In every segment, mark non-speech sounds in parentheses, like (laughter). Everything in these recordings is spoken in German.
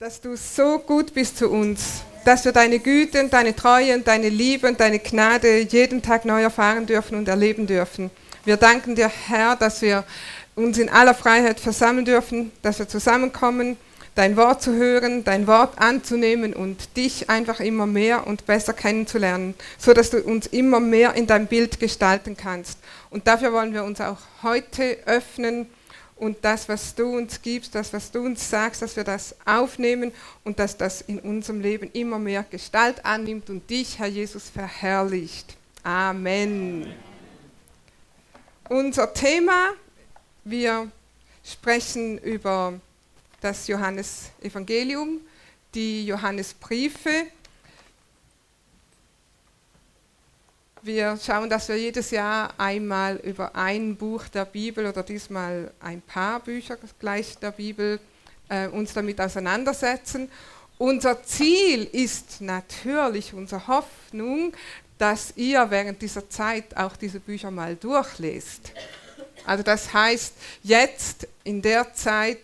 dass du so gut bist zu uns, dass wir deine Güte und deine Treue und deine Liebe und deine Gnade jeden Tag neu erfahren dürfen und erleben dürfen. Wir danken dir, Herr, dass wir uns in aller Freiheit versammeln dürfen, dass wir zusammenkommen, dein Wort zu hören, dein Wort anzunehmen und dich einfach immer mehr und besser kennenzulernen, so dass du uns immer mehr in dein Bild gestalten kannst. Und dafür wollen wir uns auch heute öffnen und das, was du uns gibst, das, was du uns sagst, dass wir das aufnehmen und dass das in unserem Leben immer mehr Gestalt annimmt und dich, Herr Jesus, verherrlicht. Amen. Unser Thema, wir sprechen über das Johannesevangelium, die Johannesbriefe Wir schauen, dass wir jedes Jahr einmal über ein Buch der Bibel oder diesmal ein paar Bücher gleich der Bibel äh, uns damit auseinandersetzen. Unser Ziel ist natürlich, unsere Hoffnung, dass ihr während dieser Zeit auch diese Bücher mal durchlest. Also das heißt, jetzt in der Zeit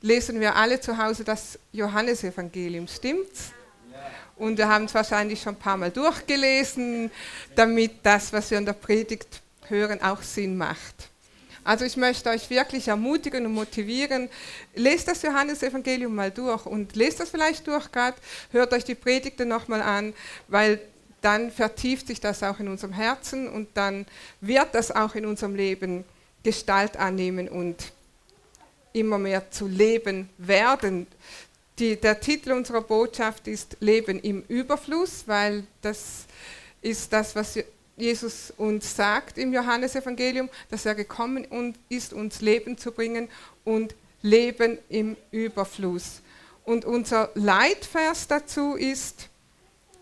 lesen wir alle zu Hause das Johannesevangelium, stimmt's? Und wir haben es wahrscheinlich schon ein paar Mal durchgelesen, damit das, was wir in der Predigt hören, auch Sinn macht. Also ich möchte euch wirklich ermutigen und motivieren, lest das Johannesevangelium mal durch und lest das vielleicht durch gerade, hört euch die Predigte nochmal an, weil dann vertieft sich das auch in unserem Herzen und dann wird das auch in unserem Leben Gestalt annehmen und immer mehr zu leben werden. Die, der Titel unserer Botschaft ist Leben im Überfluss, weil das ist das, was Jesus uns sagt im Johannesevangelium, dass er gekommen ist, uns Leben zu bringen und Leben im Überfluss. Und unser Leitvers dazu ist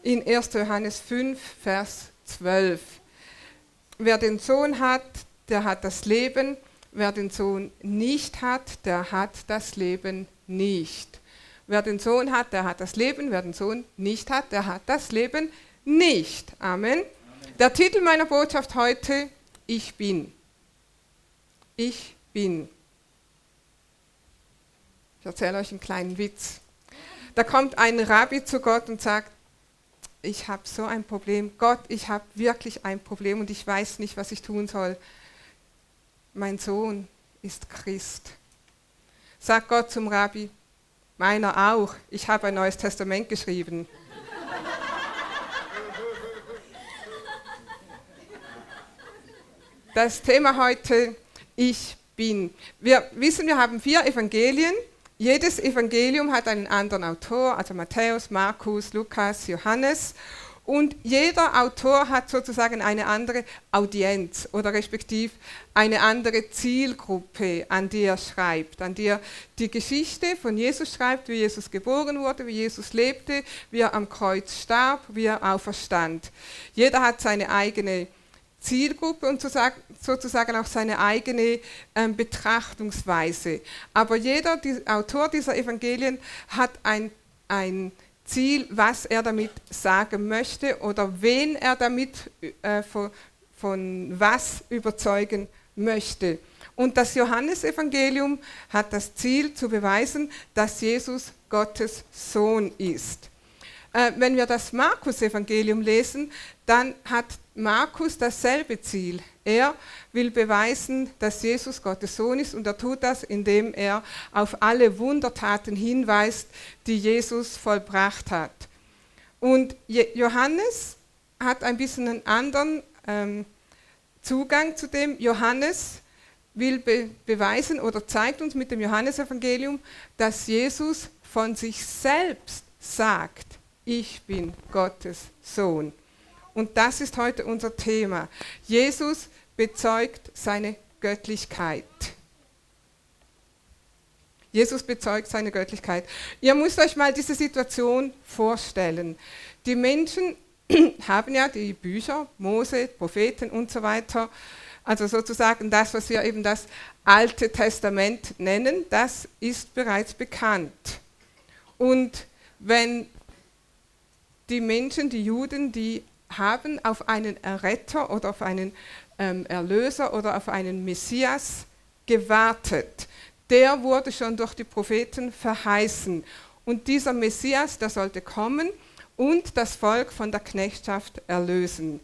in 1. Johannes 5, Vers 12. Wer den Sohn hat, der hat das Leben. Wer den Sohn nicht hat, der hat das Leben nicht. Wer den Sohn hat, der hat das Leben. Wer den Sohn nicht hat, der hat das Leben nicht. Amen. Amen. Der Titel meiner Botschaft heute, ich bin. Ich bin. Ich erzähle euch einen kleinen Witz. Da kommt ein Rabbi zu Gott und sagt, ich habe so ein Problem. Gott, ich habe wirklich ein Problem und ich weiß nicht, was ich tun soll. Mein Sohn ist Christ. Sagt Gott zum Rabbi, Meiner auch. Ich habe ein neues Testament geschrieben. Das Thema heute, ich bin. Wir wissen, wir haben vier Evangelien. Jedes Evangelium hat einen anderen Autor, also Matthäus, Markus, Lukas, Johannes. Und jeder Autor hat sozusagen eine andere Audienz oder respektiv eine andere Zielgruppe, an die er schreibt, an die er die Geschichte von Jesus schreibt, wie Jesus geboren wurde, wie Jesus lebte, wie er am Kreuz starb, wie er auferstand. Jeder hat seine eigene Zielgruppe und sozusagen auch seine eigene ähm, Betrachtungsweise. Aber jeder die, Autor dieser Evangelien hat ein, ein Ziel, was er damit sagen möchte oder wen er damit äh, von, von was überzeugen möchte. Und das Johannesevangelium hat das Ziel zu beweisen, dass Jesus Gottes Sohn ist. Äh, wenn wir das Markus-Evangelium lesen, dann hat Markus dasselbe Ziel. Er will beweisen, dass Jesus Gottes Sohn ist und er tut das, indem er auf alle Wundertaten hinweist, die Jesus vollbracht hat. Und Johannes hat ein bisschen einen anderen ähm, Zugang zu dem. Johannes will be beweisen oder zeigt uns mit dem Johannesevangelium, dass Jesus von sich selbst sagt, ich bin Gottes Sohn. Und das ist heute unser Thema. Jesus bezeugt seine Göttlichkeit. Jesus bezeugt seine Göttlichkeit. Ihr müsst euch mal diese Situation vorstellen. Die Menschen (clears throat) haben ja die Bücher, Mose, Propheten und so weiter, also sozusagen das, was wir eben das Alte Testament nennen, das ist bereits bekannt. Und wenn die Menschen, die Juden, die haben auf einen Erretter oder auf einen ähm, Erlöser oder auf einen Messias gewartet. Der wurde schon durch die Propheten verheißen. Und dieser Messias, der sollte kommen und das Volk von der Knechtschaft erlösen.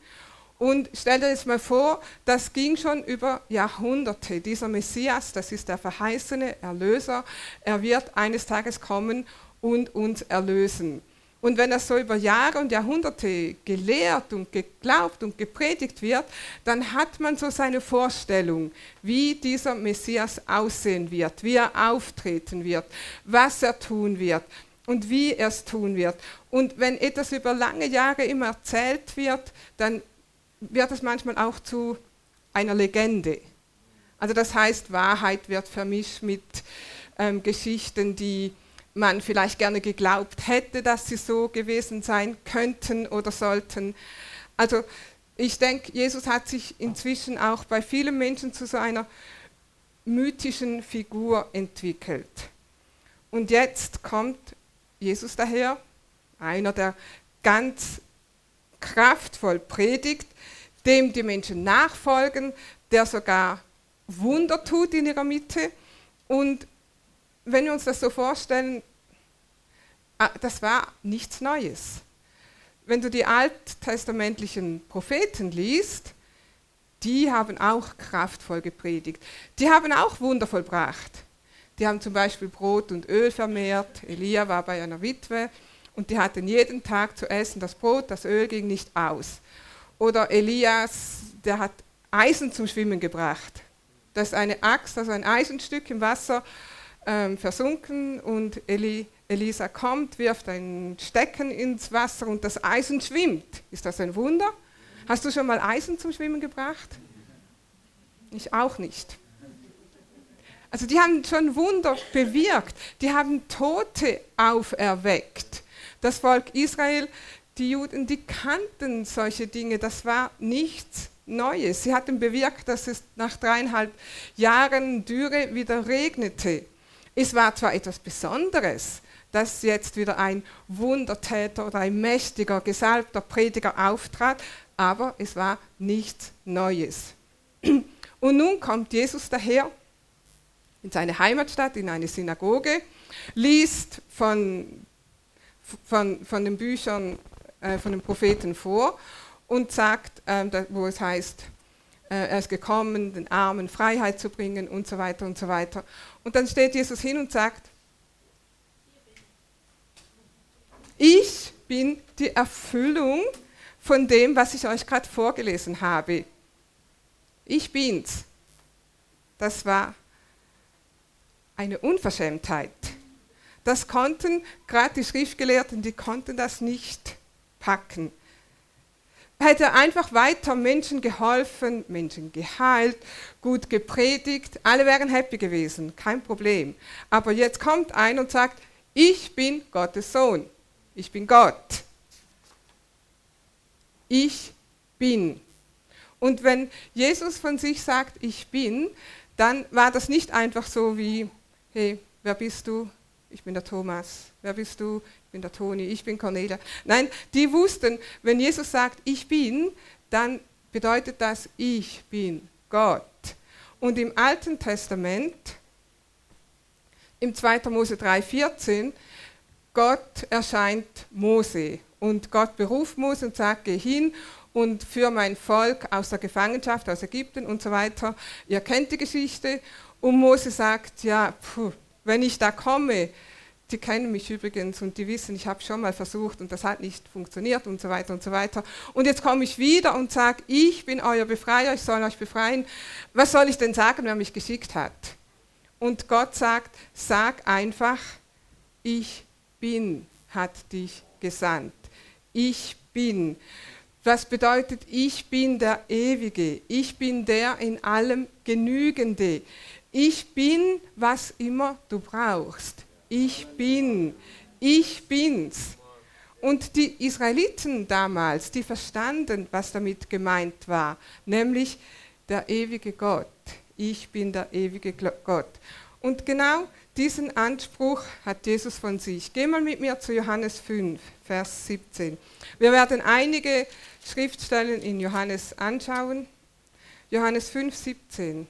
Und stell dir jetzt mal vor, das ging schon über Jahrhunderte. Dieser Messias, das ist der verheißene Erlöser, er wird eines Tages kommen und uns erlösen. Und wenn das so über Jahre und Jahrhunderte gelehrt und geglaubt und gepredigt wird, dann hat man so seine Vorstellung, wie dieser Messias aussehen wird, wie er auftreten wird, was er tun wird und wie er es tun wird. Und wenn etwas über lange Jahre immer erzählt wird, dann wird es manchmal auch zu einer Legende. Also das heißt, Wahrheit wird vermischt mit ähm, Geschichten, die man vielleicht gerne geglaubt hätte, dass sie so gewesen sein könnten oder sollten. Also ich denke, Jesus hat sich inzwischen auch bei vielen Menschen zu so einer mythischen Figur entwickelt. Und jetzt kommt Jesus daher, einer, der ganz kraftvoll predigt, dem die Menschen nachfolgen, der sogar Wunder tut in ihrer Mitte. Und wenn wir uns das so vorstellen, ah, das war nichts Neues. Wenn du die alttestamentlichen Propheten liest, die haben auch kraftvoll gepredigt. Die haben auch Wunder vollbracht. Die haben zum Beispiel Brot und Öl vermehrt. Elia war bei einer Witwe und die hatten jeden Tag zu essen. Das Brot, das Öl ging nicht aus. Oder Elias, der hat Eisen zum Schwimmen gebracht. Das ist eine Axt, also ein Eisenstück im Wasser ähm, versunken und Eli, Elisa kommt, wirft ein Stecken ins Wasser und das Eisen schwimmt. Ist das ein Wunder? Hast du schon mal Eisen zum Schwimmen gebracht? Ich auch nicht. Also die haben schon Wunder bewirkt. Die haben Tote auferweckt. Das Volk Israel, die Juden, die kannten solche Dinge. Das war nichts Neues. Sie hatten bewirkt, dass es nach dreieinhalb Jahren Dürre wieder regnete. Es war zwar etwas Besonderes, dass jetzt wieder ein Wundertäter oder ein mächtiger, gesalbter Prediger auftrat, aber es war nichts Neues. (clears throat) Und nun kommt Jesus daher in seine Heimatstadt, in eine Synagoge, liest von, von, von den Büchern äh, von den Propheten vor und sagt, äh, wo es heißt, er ist gekommen, den Armen Freiheit zu bringen und so weiter und so weiter. Und dann steht Jesus hin und sagt, ich bin die Erfüllung von dem, was ich euch gerade vorgelesen habe. Ich bin's. Das war eine Unverschämtheit. Das konnten gerade die Schriftgelehrten, die konnten das nicht packen hätte einfach weiter Menschen geholfen, Menschen geheilt, gut gepredigt, alle wären happy gewesen, kein Problem. Aber jetzt kommt ein und sagt, ich bin Gottes Sohn, ich bin Gott. Ich bin. Und wenn Jesus von sich sagt, ich bin, dann war das nicht einfach so wie, hey, wer bist du? Ich bin der Thomas. Wer bist du? bin der Toni, ich bin Cornelia. Nein, die wussten, wenn Jesus sagt, ich bin, dann bedeutet das, ich bin Gott. Und im Alten Testament, im 2. Mose 3,14, Gott erscheint Mose und Gott beruft Mose und sagt, geh hin und für mein Volk aus der Gefangenschaft, aus Ägypten und so weiter. Ihr kennt die Geschichte. Und Mose sagt, ja, pfuh, wenn ich da komme, die kennen mich übrigens und die wissen, ich habe schon mal versucht und das hat nicht funktioniert und so weiter und so weiter. Und jetzt komme ich wieder und sage, ich bin euer Befreier, ich soll euch befreien. Was soll ich denn sagen, wer mich geschickt hat? Und Gott sagt, sag einfach, ich bin, hat dich gesandt. Ich bin. Was bedeutet, ich bin der Ewige, ich bin der in allem Genügende. Ich bin, was immer du brauchst ich bin, ich bin's. Und die Israeliten damals, die verstanden, was damit gemeint war, nämlich der ewige Gott. Ich bin der ewige Gott. Und genau diesen Anspruch hat Jesus von sich. Geh mal mit mir zu Johannes 5, Vers 17. Wir werden einige Schriftstellen in Johannes anschauen. Johannes 5, 17.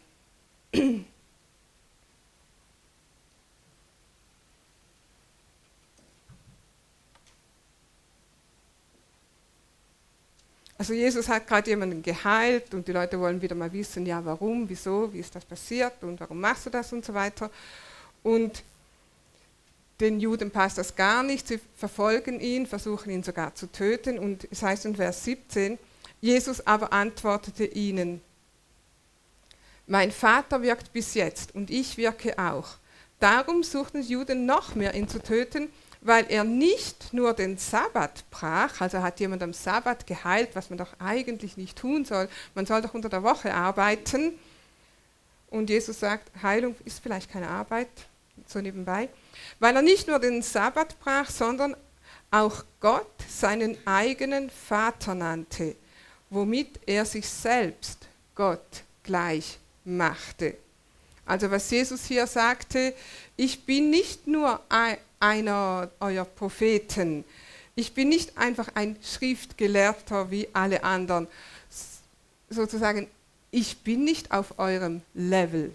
Also Jesus hat gerade jemanden geheilt und die Leute wollen wieder mal wissen, ja warum, wieso, wie ist das passiert und warum machst du das und so weiter. Und den Juden passt das gar nicht, sie verfolgen ihn, versuchen ihn sogar zu töten. Und es heißt in Vers 17, Jesus aber antwortete ihnen, mein Vater wirkt bis jetzt und ich wirke auch. Darum suchten die Juden noch mehr, ihn zu töten, weil er nicht nur den Sabbat brach, also hat jemand am Sabbat geheilt, was man doch eigentlich nicht tun soll. Man soll doch unter der Woche arbeiten. Und Jesus sagt, Heilung ist vielleicht keine Arbeit, so nebenbei. Weil er nicht nur den Sabbat brach, sondern auch Gott seinen eigenen Vater nannte, womit er sich selbst Gott gleich machte. Also was Jesus hier sagte, ich bin nicht nur einer eurer Propheten, ich bin nicht einfach ein Schriftgelehrter wie alle anderen, sozusagen, ich bin nicht auf eurem Level.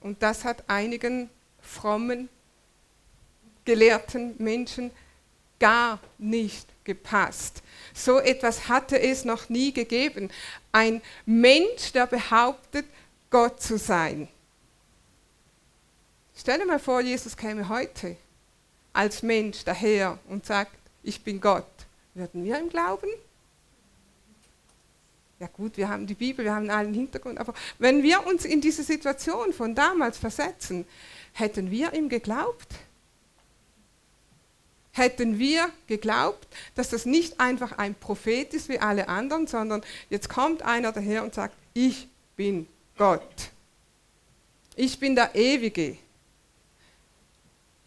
Und das hat einigen frommen, gelehrten Menschen gar nicht gepasst. So etwas hatte es noch nie gegeben. Ein Mensch, der behauptet, Gott zu sein. Stell dir mal vor, Jesus käme heute als Mensch daher und sagt, ich bin Gott. Würden wir ihm glauben? Ja gut, wir haben die Bibel, wir haben allen Hintergrund, aber wenn wir uns in diese Situation von damals versetzen, hätten wir ihm geglaubt? hätten wir geglaubt, dass das nicht einfach ein Prophet ist wie alle anderen, sondern jetzt kommt einer daher und sagt, ich bin Gott. Ich bin der Ewige.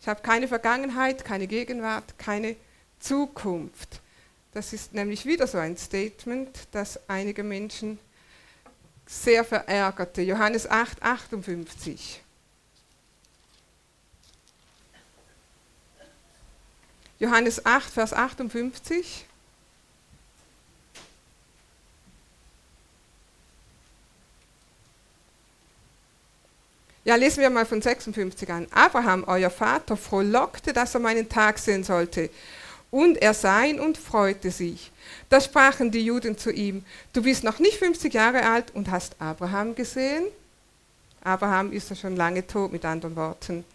Ich habe keine Vergangenheit, keine Gegenwart, keine Zukunft. Das ist nämlich wieder so ein Statement, das einige Menschen sehr verärgerte. Johannes 8, 58. Johannes 8, Vers 58. Ja, lesen wir mal von 56 an. Abraham, euer Vater, frohlockte, dass er meinen Tag sehen sollte. Und er sah ihn und freute sich. Da sprachen die Juden zu ihm, du bist noch nicht 50 Jahre alt und hast Abraham gesehen? Abraham ist ja schon lange tot, mit anderen Worten.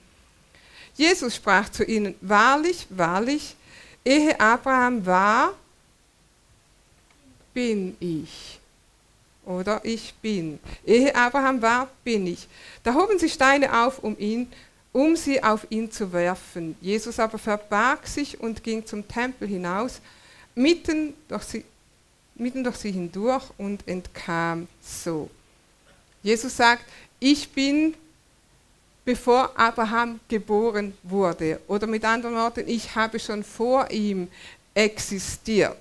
Jesus sprach zu ihnen, wahrlich, wahrlich, ehe Abraham war, bin ich. Oder ich bin. Ehe Abraham war, bin ich. Da hoben sie Steine auf, um ihn, um sie auf ihn zu werfen. Jesus aber verbarg sich und ging zum Tempel hinaus, mitten durch sie, mitten durch sie hindurch und entkam so. Jesus sagt, ich bin bevor Abraham geboren wurde. Oder mit anderen Worten, ich habe schon vor ihm existiert.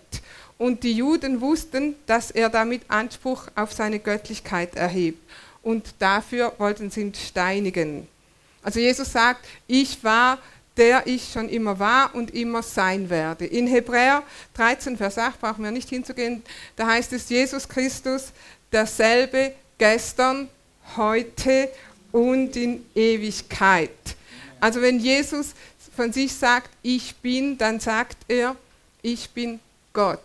Und die Juden wussten, dass er damit Anspruch auf seine Göttlichkeit erhebt. Und dafür wollten sie ihn steinigen. Also Jesus sagt, ich war der ich schon immer war und immer sein werde. In Hebräer 13, Vers 8 brauchen wir nicht hinzugehen, da heißt es, Jesus Christus derselbe gestern, heute und in Ewigkeit. Also wenn Jesus von sich sagt, ich bin, dann sagt er, ich bin Gott.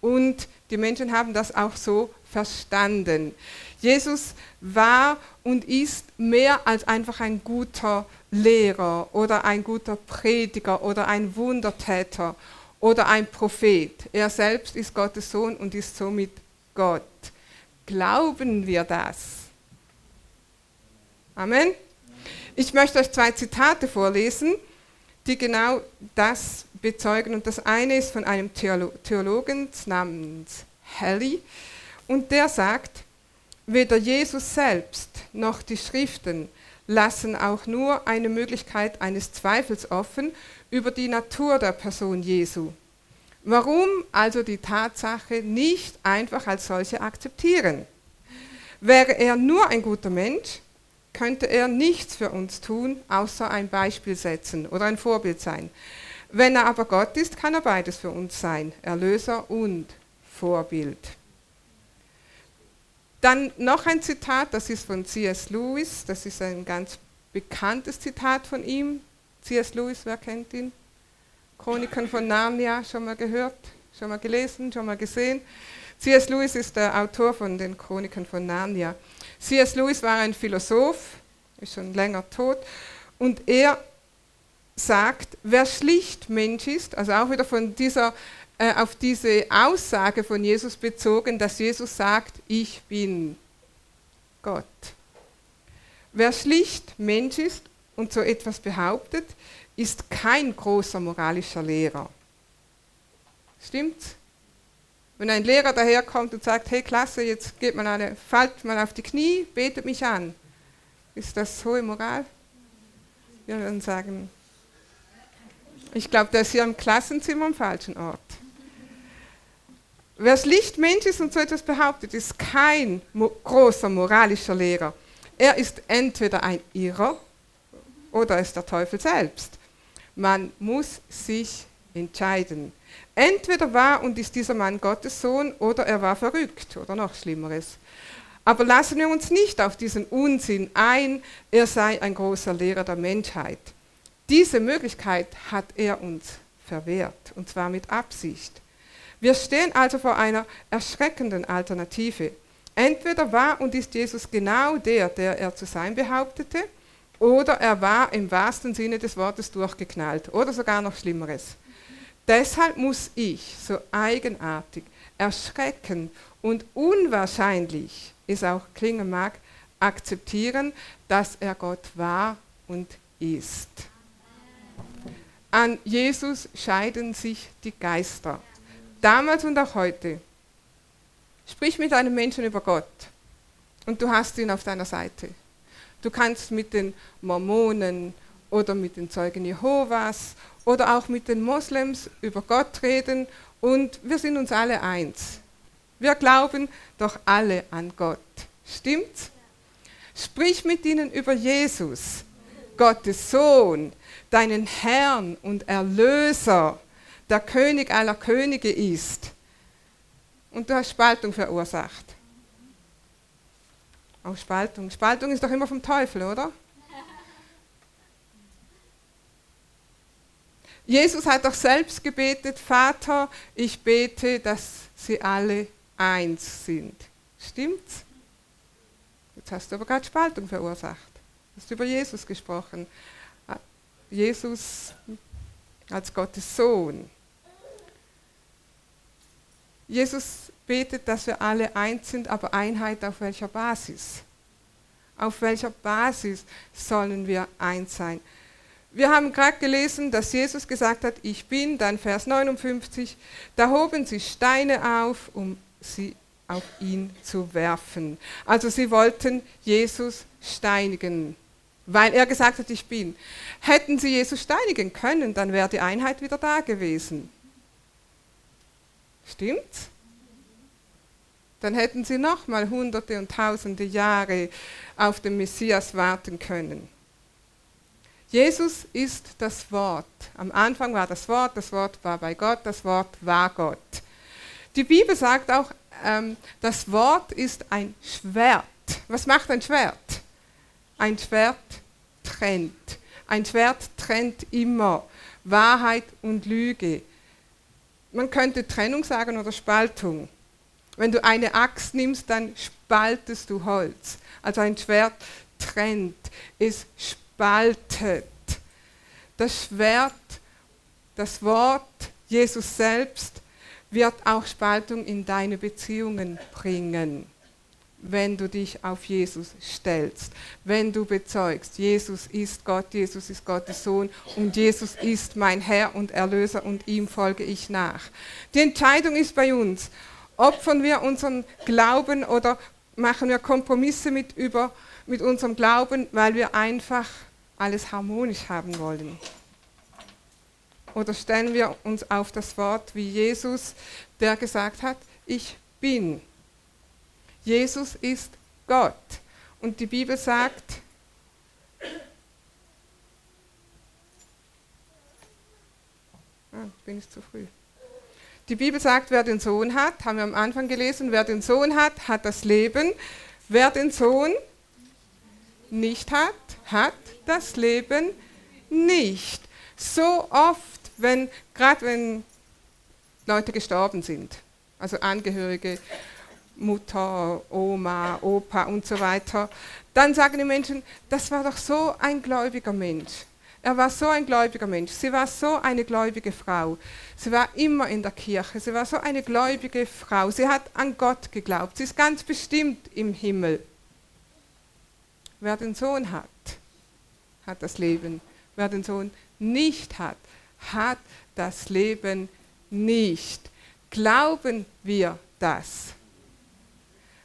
Und die Menschen haben das auch so verstanden. Jesus war und ist mehr als einfach ein guter Lehrer oder ein guter Prediger oder ein Wundertäter oder ein Prophet. Er selbst ist Gottes Sohn und ist somit Gott. Glauben wir das? Amen. Ich möchte euch zwei Zitate vorlesen, die genau das bezeugen. Und das eine ist von einem Theolo Theologen namens Halley. Und der sagt, weder Jesus selbst noch die Schriften lassen auch nur eine Möglichkeit eines Zweifels offen über die Natur der Person Jesu. Warum also die Tatsache nicht einfach als solche akzeptieren? Wäre er nur ein guter Mensch, könnte er nichts für uns tun, außer ein Beispiel setzen oder ein Vorbild sein. Wenn er aber Gott ist, kann er beides für uns sein, Erlöser und Vorbild. Dann noch ein Zitat, das ist von C.S. Lewis, das ist ein ganz bekanntes Zitat von ihm. C.S. Lewis, wer kennt ihn? Chroniken von Narnia, schon mal gehört? Schon mal gelesen, schon mal gesehen? C.S. Lewis ist der Autor von den Chroniken von Narnia. C.S. Lewis war ein Philosoph, ist schon länger tot, und er sagt, wer schlicht Mensch ist, also auch wieder von dieser, äh, auf diese Aussage von Jesus bezogen, dass Jesus sagt, ich bin Gott. Wer schlicht Mensch ist und so etwas behauptet, ist kein großer moralischer Lehrer. Stimmt's? Wenn ein Lehrer daherkommt und sagt, hey Klasse, jetzt geht mal alle, fallt mal auf die Knie, betet mich an. Ist das hohe Moral? Wir würden sagen, ich glaube, der ist hier im Klassenzimmer am falschen Ort. Wer das Lichtmensch ist und so etwas behauptet, ist kein mo großer moralischer Lehrer. Er ist entweder ein Irrer oder ist der Teufel selbst. Man muss sich entscheiden. Entweder war und ist dieser Mann Gottes Sohn oder er war verrückt oder noch Schlimmeres. Aber lassen wir uns nicht auf diesen Unsinn ein, er sei ein großer Lehrer der Menschheit. Diese Möglichkeit hat er uns verwehrt, und zwar mit Absicht. Wir stehen also vor einer erschreckenden Alternative. Entweder war und ist Jesus genau der, der er zu sein behauptete, oder er war im wahrsten Sinne des Wortes durchgeknallt, oder sogar noch Schlimmeres. Deshalb muss ich, so eigenartig, erschreckend und unwahrscheinlich es auch klingen mag, akzeptieren, dass er Gott war und ist. An Jesus scheiden sich die Geister, damals und auch heute. Sprich mit einem Menschen über Gott und du hast ihn auf deiner Seite. Du kannst mit den Mormonen oder mit den Zeugen Jehovas oder auch mit den Moslems über Gott reden und wir sind uns alle eins. Wir glauben doch alle an Gott. Stimmt's? Sprich mit ihnen über Jesus, Gottes Sohn, deinen Herrn und Erlöser, der König aller Könige ist. Und du hast Spaltung verursacht. Auch Spaltung. Spaltung ist doch immer vom Teufel, oder? Jesus hat doch selbst gebetet, Vater, ich bete, dass sie alle eins sind. Stimmt's? Jetzt hast du aber gerade Spaltung verursacht. Du hast über Jesus gesprochen. Jesus als Gottes Sohn. Jesus betet, dass wir alle eins sind, aber Einheit auf welcher Basis? Auf welcher Basis sollen wir eins sein? Wir haben gerade gelesen, dass Jesus gesagt hat, ich bin, dann Vers 59, da hoben sie Steine auf, um sie auf ihn zu werfen. Also sie wollten Jesus steinigen, weil er gesagt hat, ich bin. Hätten sie Jesus steinigen können, dann wäre die Einheit wieder da gewesen. Stimmt's? Dann hätten sie nochmal hunderte und tausende Jahre auf den Messias warten können. Jesus ist das Wort. Am Anfang war das Wort, das Wort war bei Gott, das Wort war Gott. Die Bibel sagt auch, ähm, das Wort ist ein Schwert. Was macht ein Schwert? Ein Schwert trennt. Ein Schwert trennt immer Wahrheit und Lüge. Man könnte Trennung sagen oder Spaltung. Wenn du eine Axt nimmst, dann spaltest du Holz. Also ein Schwert trennt, es spaltet spaltet. Das Schwert, das Wort, Jesus selbst, wird auch Spaltung in deine Beziehungen bringen, wenn du dich auf Jesus stellst, wenn du bezeugst, Jesus ist Gott, Jesus ist Gottes Sohn und Jesus ist mein Herr und Erlöser und ihm folge ich nach. Die Entscheidung ist bei uns, opfern wir unseren Glauben oder machen wir Kompromisse mit, über, mit unserem Glauben, weil wir einfach alles harmonisch haben wollen? Oder stellen wir uns auf das Wort wie Jesus, der gesagt hat, ich bin. Jesus ist Gott. Und die Bibel sagt, ah, bin ich zu früh. Die Bibel sagt, wer den Sohn hat, haben wir am Anfang gelesen, wer den Sohn hat, hat das Leben. Wer den Sohn nicht hat, hat das Leben nicht. So oft, wenn, gerade wenn Leute gestorben sind. Also Angehörige, Mutter, Oma, Opa und so weiter. Dann sagen die Menschen, das war doch so ein gläubiger Mensch. Er war so ein gläubiger Mensch. Sie war so eine gläubige Frau. Sie war immer in der Kirche. Sie war so eine gläubige Frau. Sie hat an Gott geglaubt. Sie ist ganz bestimmt im Himmel. Wer den Sohn hat, hat das Leben. Wer den Sohn nicht hat, hat das Leben nicht. Glauben wir das?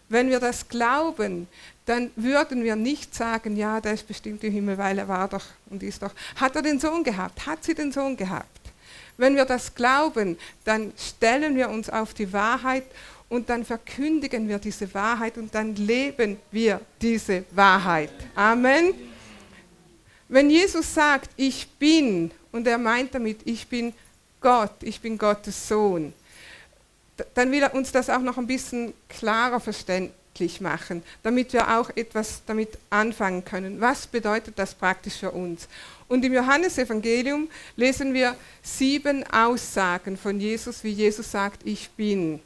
Wenn wir das glauben, dann würden wir nicht sagen, ja, der ist bestimmt im Himmel, weil er war doch und ist doch. Hat er den Sohn gehabt? Hat sie den Sohn gehabt? Wenn wir das glauben, dann stellen wir uns auf die Wahrheit und dann verkündigen wir diese Wahrheit und dann leben wir diese Wahrheit. Amen. Wenn Jesus sagt, ich bin, und er meint damit, ich bin Gott, ich bin Gottes Sohn, dann will er uns das auch noch ein bisschen klarer verständlich machen, damit wir auch etwas damit anfangen können. Was bedeutet das praktisch für uns? Und im Johannesevangelium lesen wir sieben Aussagen von Jesus, wie Jesus sagt, ich bin.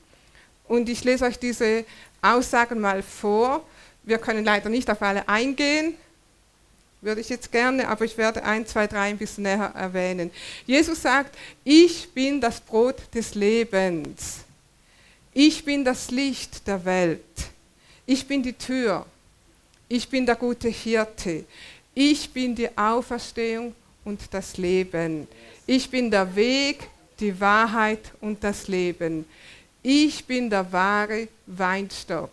Und ich lese euch diese Aussagen mal vor. Wir können leider nicht auf alle eingehen, würde ich jetzt gerne, aber ich werde ein, zwei, drei ein bisschen näher erwähnen. Jesus sagt, ich bin das Brot des Lebens. Ich bin das Licht der Welt. Ich bin die Tür. Ich bin der gute Hirte. Ich bin die Auferstehung und das Leben. Ich bin der Weg, die Wahrheit und das Leben. Ich bin der wahre Weinstock.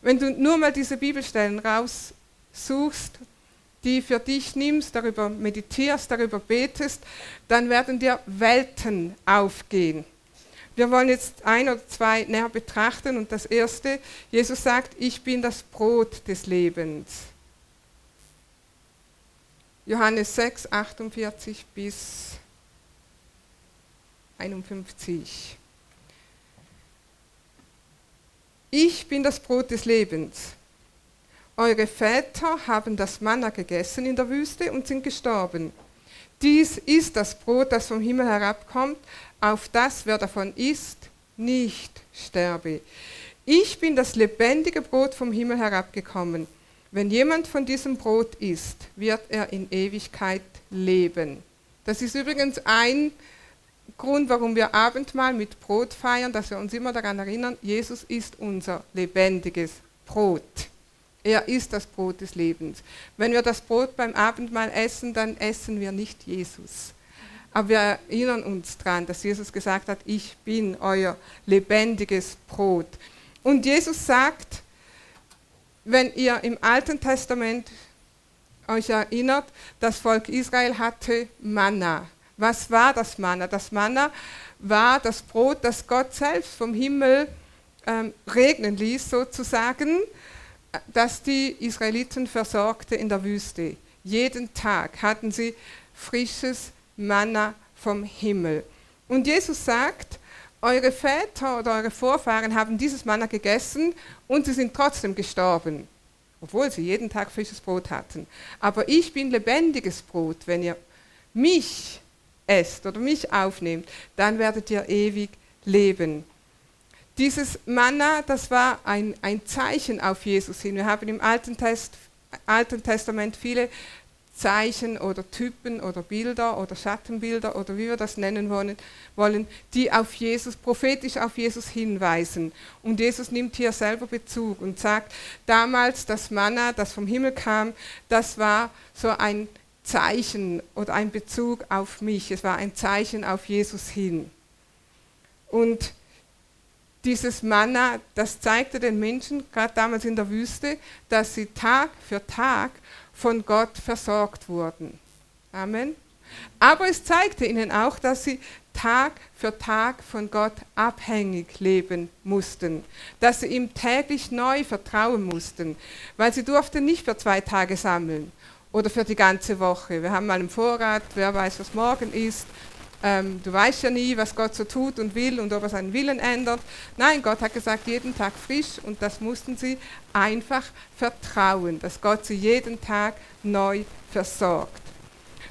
Wenn du nur mal diese Bibelstellen raussuchst, die für dich nimmst, darüber meditierst, darüber betest, dann werden dir Welten aufgehen. Wir wollen jetzt ein oder zwei näher betrachten und das erste, Jesus sagt, ich bin das Brot des Lebens. Johannes 6, 48 bis 51. Ich bin das Brot des Lebens. Eure Väter haben das Manna gegessen in der Wüste und sind gestorben. Dies ist das Brot, das vom Himmel herabkommt, auf das, wer davon isst, nicht sterbe. Ich bin das lebendige Brot vom Himmel herabgekommen. Wenn jemand von diesem Brot isst, wird er in Ewigkeit leben. Das ist übrigens ein Grund, warum wir Abendmahl mit Brot feiern, dass wir uns immer daran erinnern, Jesus ist unser lebendiges Brot. Er ist das Brot des Lebens. Wenn wir das Brot beim Abendmahl essen, dann essen wir nicht Jesus. Aber wir erinnern uns daran, dass Jesus gesagt hat, ich bin euer lebendiges Brot. Und Jesus sagt, wenn ihr im Alten Testament euch erinnert, das Volk Israel hatte Manna. Was war das Manna? Das Manna war das Brot, das Gott selbst vom Himmel ähm, regnen ließ, sozusagen das die Israeliten versorgte in der Wüste. Jeden Tag hatten sie frisches Manna vom Himmel. Und Jesus sagt, eure Väter oder eure Vorfahren haben dieses Manna gegessen und sie sind trotzdem gestorben, obwohl sie jeden Tag frisches Brot hatten. Aber ich bin lebendiges Brot. Wenn ihr mich esst oder mich aufnehmt, dann werdet ihr ewig leben. Dieses Manna, das war ein, ein Zeichen auf Jesus hin. Wir haben im Alten, Test, Alten Testament viele Zeichen oder Typen oder Bilder oder Schattenbilder oder wie wir das nennen wollen, wollen, die auf Jesus, prophetisch auf Jesus hinweisen. Und Jesus nimmt hier selber Bezug und sagt, damals das Manna, das vom Himmel kam, das war so ein Zeichen oder ein Bezug auf mich. Es war ein Zeichen auf Jesus hin. Und dieses Manna, das zeigte den Menschen, gerade damals in der Wüste, dass sie Tag für Tag von Gott versorgt wurden. Amen. Aber es zeigte ihnen auch, dass sie Tag für Tag von Gott abhängig leben mussten, dass sie ihm täglich neu vertrauen mussten, weil sie durften nicht für zwei Tage sammeln oder für die ganze Woche. Wir haben mal einen Vorrat, wer weiß, was morgen ist, ähm, du weißt ja nie, was Gott so tut und will und ob er seinen Willen ändert. Nein, Gott hat gesagt, jeden Tag frisch und das mussten sie einfach vertrauen, dass Gott sie jeden Tag neu versorgt.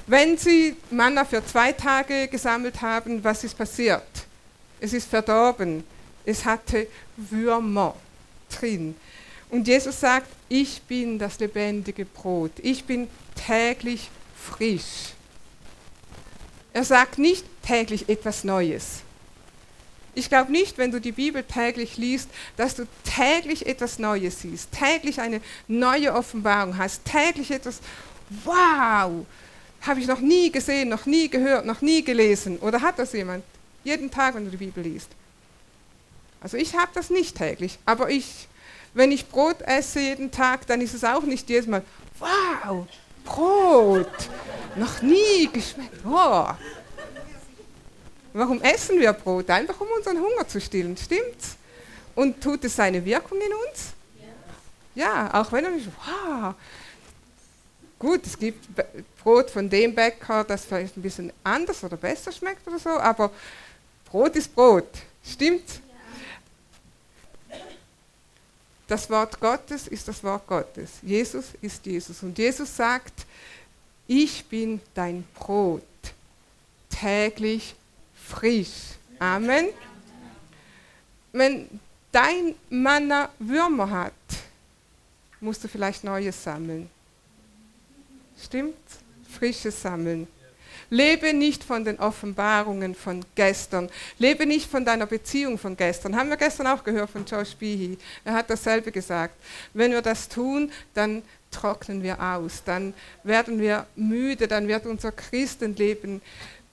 Wenn sie Manna für zwei Tage gesammelt haben, was ist passiert? Es ist verdorben. Es hatte Würmer drin. Und Jesus sagt, ich bin das lebendige Brot. Ich bin täglich frisch. Er sagt nicht täglich etwas Neues. Ich glaube nicht, wenn du die Bibel täglich liest, dass du täglich etwas Neues siehst, täglich eine neue Offenbarung hast, täglich etwas, wow, habe ich noch nie gesehen, noch nie gehört, noch nie gelesen. Oder hat das jemand? Jeden Tag, wenn du die Bibel liest. Also ich habe das nicht täglich, aber ich, wenn ich Brot esse jeden Tag, dann ist es auch nicht jedes Mal, wow, Brot, noch nie geschmeckt. Oh. Warum essen wir Brot? Einfach um unseren Hunger zu stillen, stimmt's? Und tut es seine Wirkung in uns? Ja, auch wenn er nicht, wow. Gut, es gibt Brot von dem Bäcker, das vielleicht ein bisschen anders oder besser schmeckt oder so, aber Brot ist Brot, stimmt? Das Wort Gottes ist das Wort Gottes. Jesus ist Jesus. Und Jesus sagt, ich bin dein Brot, täglich frisch. Amen. Wenn dein Manna Würmer hat, musst du vielleicht Neues sammeln. Stimmt? Frisches sammeln. Lebe nicht von den Offenbarungen von gestern. Lebe nicht von deiner Beziehung von gestern. Haben wir gestern auch gehört von Josh Behe. Er hat dasselbe gesagt. Wenn wir das tun, dann trocknen wir aus. Dann werden wir müde. Dann wird unser Christenleben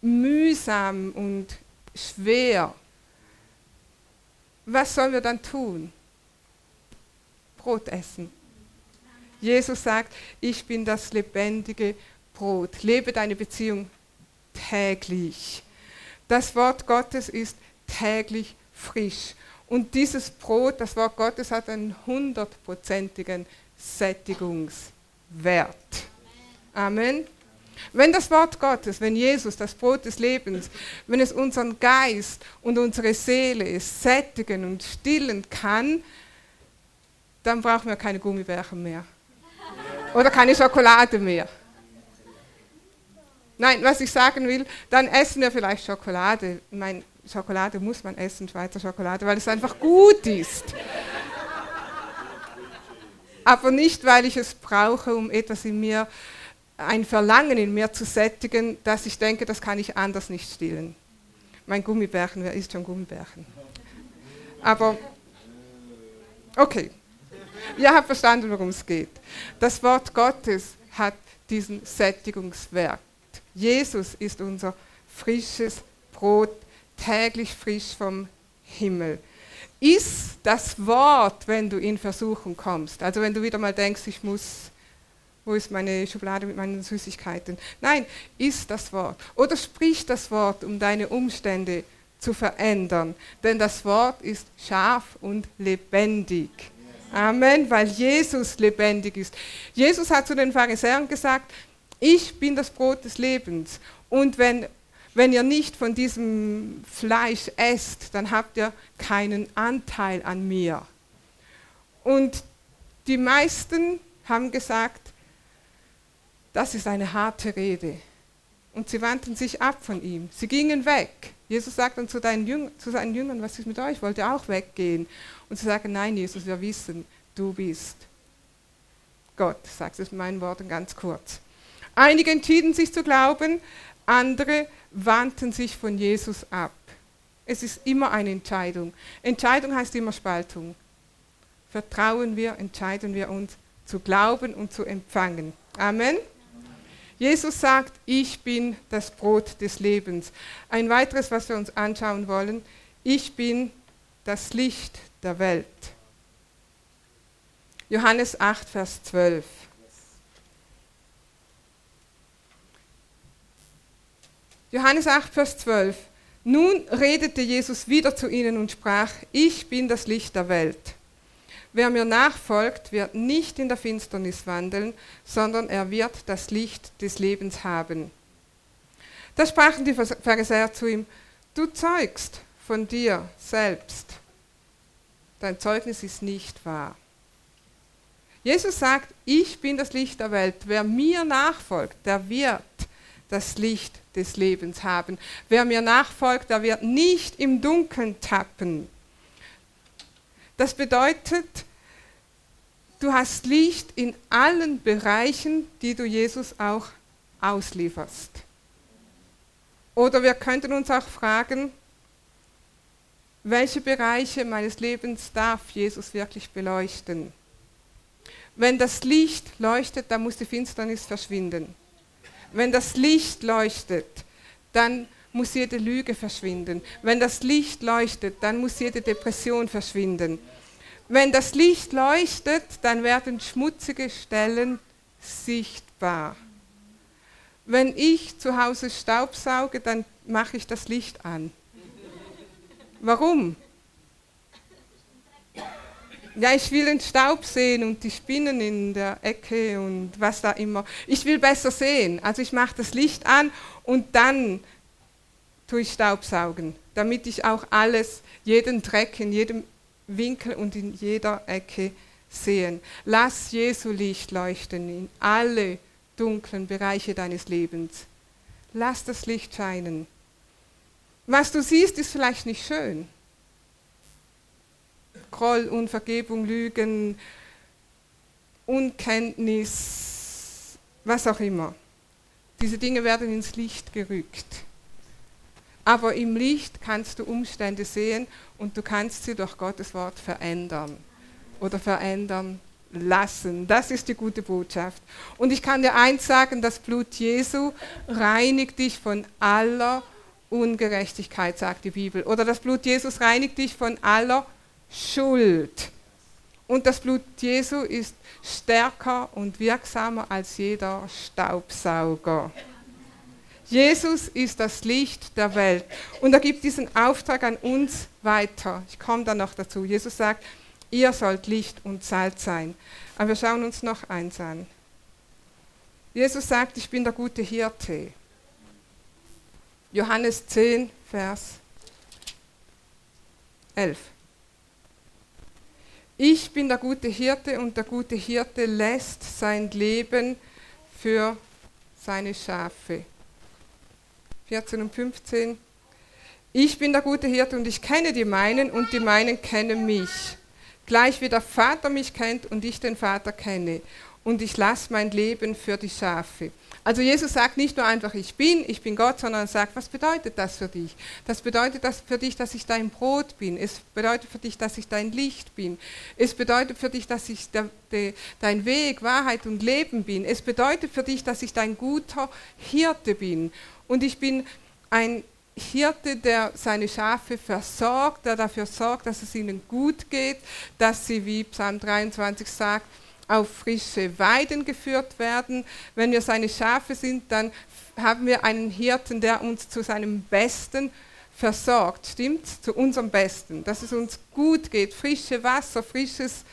mühsam und schwer. Was sollen wir dann tun? Brot essen. Jesus sagt, ich bin das lebendige Brot. Lebe deine Beziehung täglich. Das Wort Gottes ist täglich frisch. Und dieses Brot, das Wort Gottes, hat einen hundertprozentigen Sättigungswert. Amen. Wenn das Wort Gottes, wenn Jesus, das Brot des Lebens, wenn es unseren Geist und unsere Seele sättigen und stillen kann, dann brauchen wir keine Gummibärchen mehr. Oder keine Schokolade mehr. Nein, was ich sagen will, dann essen wir vielleicht Schokolade. Ich meine, Schokolade muss man essen, Schweizer Schokolade, weil es einfach gut ist. Aber nicht, weil ich es brauche, um etwas in mir, ein Verlangen in mir zu sättigen, dass ich denke, das kann ich anders nicht stillen. Mein Gummibärchen, wer isst schon Gummibärchen? Aber, okay. Ihr habt verstanden, worum es geht. Das Wort Gottes hat diesen Sättigungswert. Jesus ist unser frisches Brot, täglich frisch vom Himmel. Iss das Wort, wenn du in Versuchung kommst. Also wenn du wieder mal denkst, ich muss, wo ist meine Schublade mit meinen Süßigkeiten? Nein, iss das Wort. Oder sprich das Wort, um deine Umstände zu verändern. Denn das Wort ist scharf und lebendig. Amen, weil Jesus lebendig ist. Jesus hat zu den Pharisäern gesagt, ich bin das Brot des Lebens. Und wenn, wenn ihr nicht von diesem Fleisch esst, dann habt ihr keinen Anteil an mir. Und die meisten haben gesagt, das ist eine harte Rede. Und sie wandten sich ab von ihm. Sie gingen weg. Jesus sagt dann zu, Jüng zu seinen Jüngern, was ist mit euch? Wollt ihr auch weggehen? Und sie sagen, nein, Jesus, wir wissen, du bist Gott. Sagt es in meinen Worten ganz kurz. Einige entschieden sich zu glauben, andere wandten sich von Jesus ab. Es ist immer eine Entscheidung. Entscheidung heißt immer Spaltung. Vertrauen wir, entscheiden wir uns zu glauben und zu empfangen. Amen. Jesus sagt, ich bin das Brot des Lebens. Ein weiteres, was wir uns anschauen wollen, ich bin das Licht der Welt. Johannes 8, Vers 12. Johannes 8, Vers 12. Nun redete Jesus wieder zu ihnen und sprach, ich bin das Licht der Welt. Wer mir nachfolgt, wird nicht in der Finsternis wandeln, sondern er wird das Licht des Lebens haben. Da sprachen die Pharisäer zu ihm, du zeugst von dir selbst. Dein Zeugnis ist nicht wahr. Jesus sagt, ich bin das Licht der Welt. Wer mir nachfolgt, der wird das Licht des Lebens haben. Wer mir nachfolgt, der wird nicht im Dunkeln tappen. Das bedeutet, du hast Licht in allen Bereichen, die du Jesus auch auslieferst. Oder wir könnten uns auch fragen, welche Bereiche meines Lebens darf Jesus wirklich beleuchten? Wenn das Licht leuchtet, dann muss die Finsternis verschwinden. Wenn das Licht leuchtet, dann muss jede Lüge verschwinden. Wenn das Licht leuchtet, dann muss jede Depression verschwinden. Wenn das Licht leuchtet, dann werden schmutzige Stellen sichtbar. Wenn ich zu Hause Staubsauge, dann mache ich das Licht an. Warum? Ja, ich will den Staub sehen und die Spinnen in der Ecke und was da immer. Ich will besser sehen. Also ich mache das Licht an und dann tue ich Staubsaugen, damit ich auch alles, jeden Dreck in jedem Winkel und in jeder Ecke sehen. Lass Jesu Licht leuchten in alle dunklen Bereiche deines Lebens. Lass das Licht scheinen. Was du siehst, ist vielleicht nicht schön. Groll, Unvergebung, Lügen, Unkenntnis, was auch immer. Diese Dinge werden ins Licht gerückt. Aber im Licht kannst du Umstände sehen und du kannst sie durch Gottes Wort verändern oder verändern lassen. Das ist die gute Botschaft. Und ich kann dir eins sagen, das Blut Jesu reinigt dich von aller Ungerechtigkeit, sagt die Bibel. Oder das Blut Jesus reinigt dich von aller Schuld. Und das Blut Jesu ist stärker und wirksamer als jeder Staubsauger. Jesus ist das Licht der Welt. Und er gibt diesen Auftrag an uns weiter. Ich komme dann noch dazu. Jesus sagt, ihr sollt Licht und Salz sein. Aber wir schauen uns noch eins an. Jesus sagt, ich bin der gute Hirte. Johannes 10, Vers 11. Ich bin der gute Hirte und der gute Hirte lässt sein Leben für seine Schafe. 14 und 15. Ich bin der gute Hirte und ich kenne die meinen und die meinen kennen mich. Gleich wie der Vater mich kennt und ich den Vater kenne. Und ich lasse mein Leben für die Schafe. Also Jesus sagt nicht nur einfach, ich bin, ich bin Gott, sondern sagt, was bedeutet das für dich? Das bedeutet das für dich, dass ich dein Brot bin. Es bedeutet für dich, dass ich dein Licht bin. Es bedeutet für dich, dass ich der, de, dein Weg, Wahrheit und Leben bin. Es bedeutet für dich, dass ich dein guter Hirte bin. Und ich bin ein Hirte, der seine Schafe versorgt, der dafür sorgt, dass es ihnen gut geht, dass sie, wie Psalm 23 sagt, auf frische Weiden geführt werden. Wenn wir seine Schafe sind, dann haben wir einen Hirten, der uns zu seinem Besten versorgt, stimmt? Zu unserem Besten, dass es uns gut geht, frische Wasser, frisches,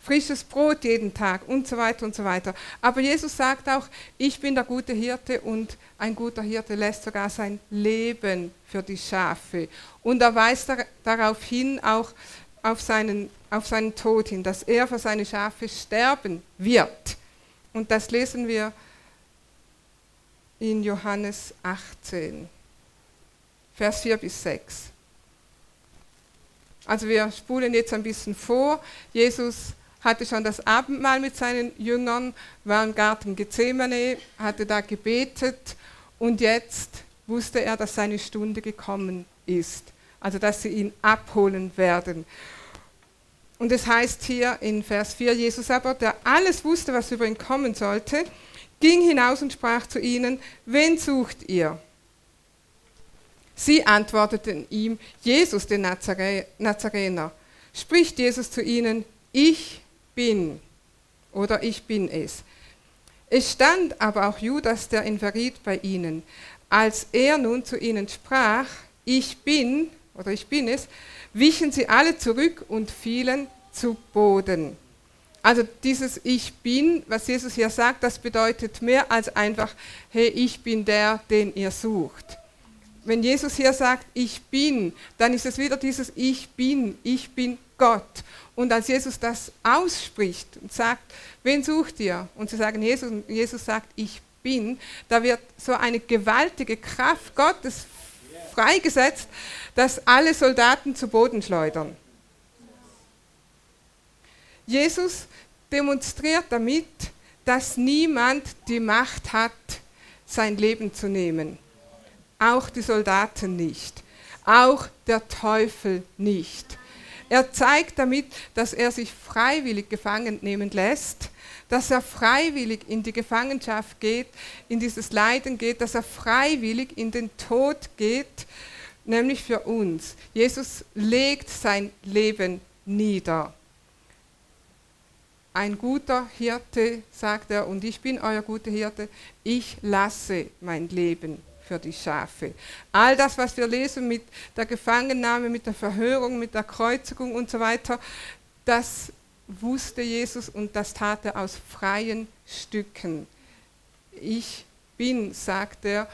frisches Brot jeden Tag und so weiter und so weiter. Aber Jesus sagt auch, ich bin der gute Hirte und ein guter Hirte lässt sogar sein Leben für die Schafe. Und er weist darauf hin, auch auf seinen, auf seinen Tod hin, dass er für seine Schafe sterben wird. Und das lesen wir in Johannes 18, Vers 4 bis 6. Also wir spulen jetzt ein bisschen vor. Jesus hatte schon das Abendmahl mit seinen Jüngern, war im Garten Gethsemane, hatte da gebetet und jetzt wusste er, dass seine Stunde gekommen ist also dass sie ihn abholen werden. Und es heißt hier in Vers 4, Jesus aber, der alles wusste, was über ihn kommen sollte, ging hinaus und sprach zu ihnen, wen sucht ihr? Sie antworteten ihm, Jesus, den Nazarener. Spricht Jesus zu ihnen, ich bin oder ich bin es. Es stand aber auch Judas, der ihn verriet, bei ihnen. Als er nun zu ihnen sprach, ich bin, oder ich bin es, wichen sie alle zurück und fielen zu Boden. Also dieses Ich bin, was Jesus hier sagt, das bedeutet mehr als einfach, hey, ich bin der, den ihr sucht. Wenn Jesus hier sagt, ich bin, dann ist es wieder dieses Ich bin, ich bin Gott. Und als Jesus das ausspricht und sagt, wen sucht ihr? Und sie sagen Jesus, und Jesus sagt, ich bin, da wird so eine gewaltige Kraft Gottes freigesetzt, dass alle Soldaten zu Boden schleudern. Jesus demonstriert damit, dass niemand die Macht hat, sein Leben zu nehmen. Auch die Soldaten nicht. Auch der Teufel nicht. Er zeigt damit, dass er sich freiwillig gefangen nehmen lässt, dass er freiwillig in die Gefangenschaft geht, in dieses Leiden geht, dass er freiwillig in den Tod geht, nämlich für uns. Jesus legt sein Leben nieder. Ein guter Hirte, sagt er, und ich bin euer guter Hirte, ich lasse mein Leben für die Schafe. All das, was wir lesen mit der Gefangennahme, mit der Verhörung, mit der Kreuzigung und so weiter, das wusste Jesus und das tat er aus freien Stücken. Ich bin, sagt er,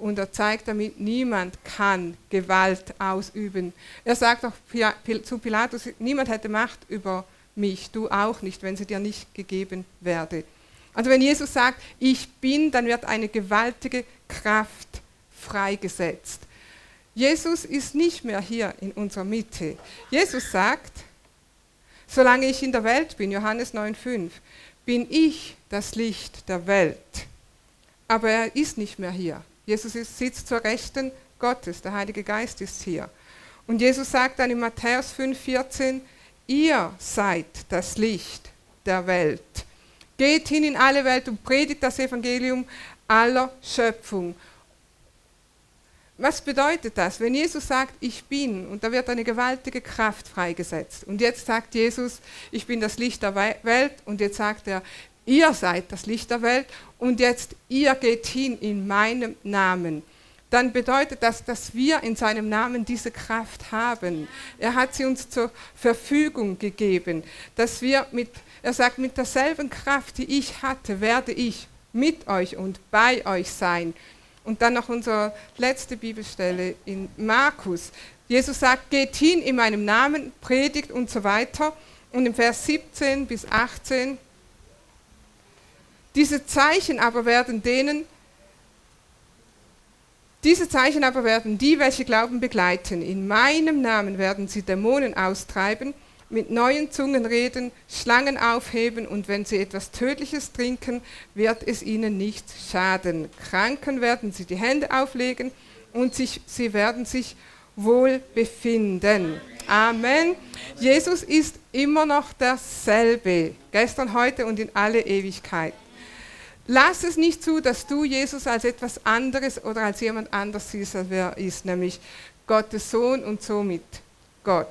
und er zeigt damit, niemand kann Gewalt ausüben. Er sagt auch zu Pilatus, niemand hätte Macht über mich, du auch nicht, wenn sie dir nicht gegeben werde. Also wenn Jesus sagt, ich bin, dann wird eine gewaltige Kraft freigesetzt. Jesus ist nicht mehr hier in unserer Mitte. Jesus sagt, solange ich in der Welt bin, Johannes 9.5, bin ich das Licht der Welt. Aber er ist nicht mehr hier. Jesus ist, sitzt zur Rechten Gottes, der Heilige Geist ist hier. Und Jesus sagt dann in Matthäus 5,14, ihr seid das Licht der Welt. Geht hin in alle Welt und predigt das Evangelium aller Schöpfung. Was bedeutet das? Wenn Jesus sagt, ich bin, und da wird eine gewaltige Kraft freigesetzt. Und jetzt sagt Jesus, ich bin das Licht der Welt. Und jetzt sagt er, ihr seid das Licht der Welt. Und jetzt, ihr geht hin in meinem Namen. Dann bedeutet das, dass wir in seinem Namen diese Kraft haben. Er hat sie uns zur Verfügung gegeben. Dass wir mit, er sagt, mit derselben Kraft, die ich hatte, werde ich mit euch und bei euch sein. Und dann noch unsere letzte Bibelstelle in Markus. Jesus sagt, geht hin in meinem Namen, predigt und so weiter. Und im Vers 17 bis 18, diese Zeichen aber werden denen, diese Zeichen aber werden die, welche glauben, begleiten. In meinem Namen werden sie Dämonen austreiben mit neuen Zungen reden, Schlangen aufheben und wenn sie etwas Tödliches trinken, wird es ihnen nicht schaden. Kranken werden sie die Hände auflegen und sich, sie werden sich wohl befinden. Amen. Jesus ist immer noch derselbe, gestern, heute und in alle Ewigkeit. Lass es nicht zu, dass du Jesus als etwas anderes oder als jemand anders siehst, als wer ist, nämlich Gottes Sohn und somit Gott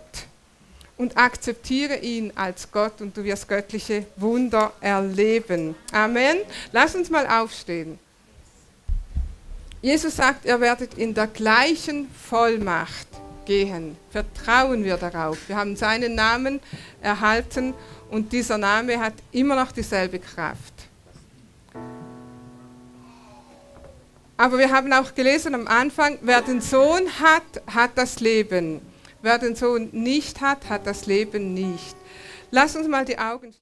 und akzeptiere ihn als Gott und du wirst göttliche Wunder erleben. Amen. Lass uns mal aufstehen. Jesus sagt, ihr werdet in der gleichen Vollmacht gehen. Vertrauen wir darauf. Wir haben seinen Namen erhalten und dieser Name hat immer noch dieselbe Kraft. Aber wir haben auch gelesen am Anfang, wer den Sohn hat, hat das Leben. Wer den Sohn nicht hat, hat das Leben nicht. Lass uns mal die Augen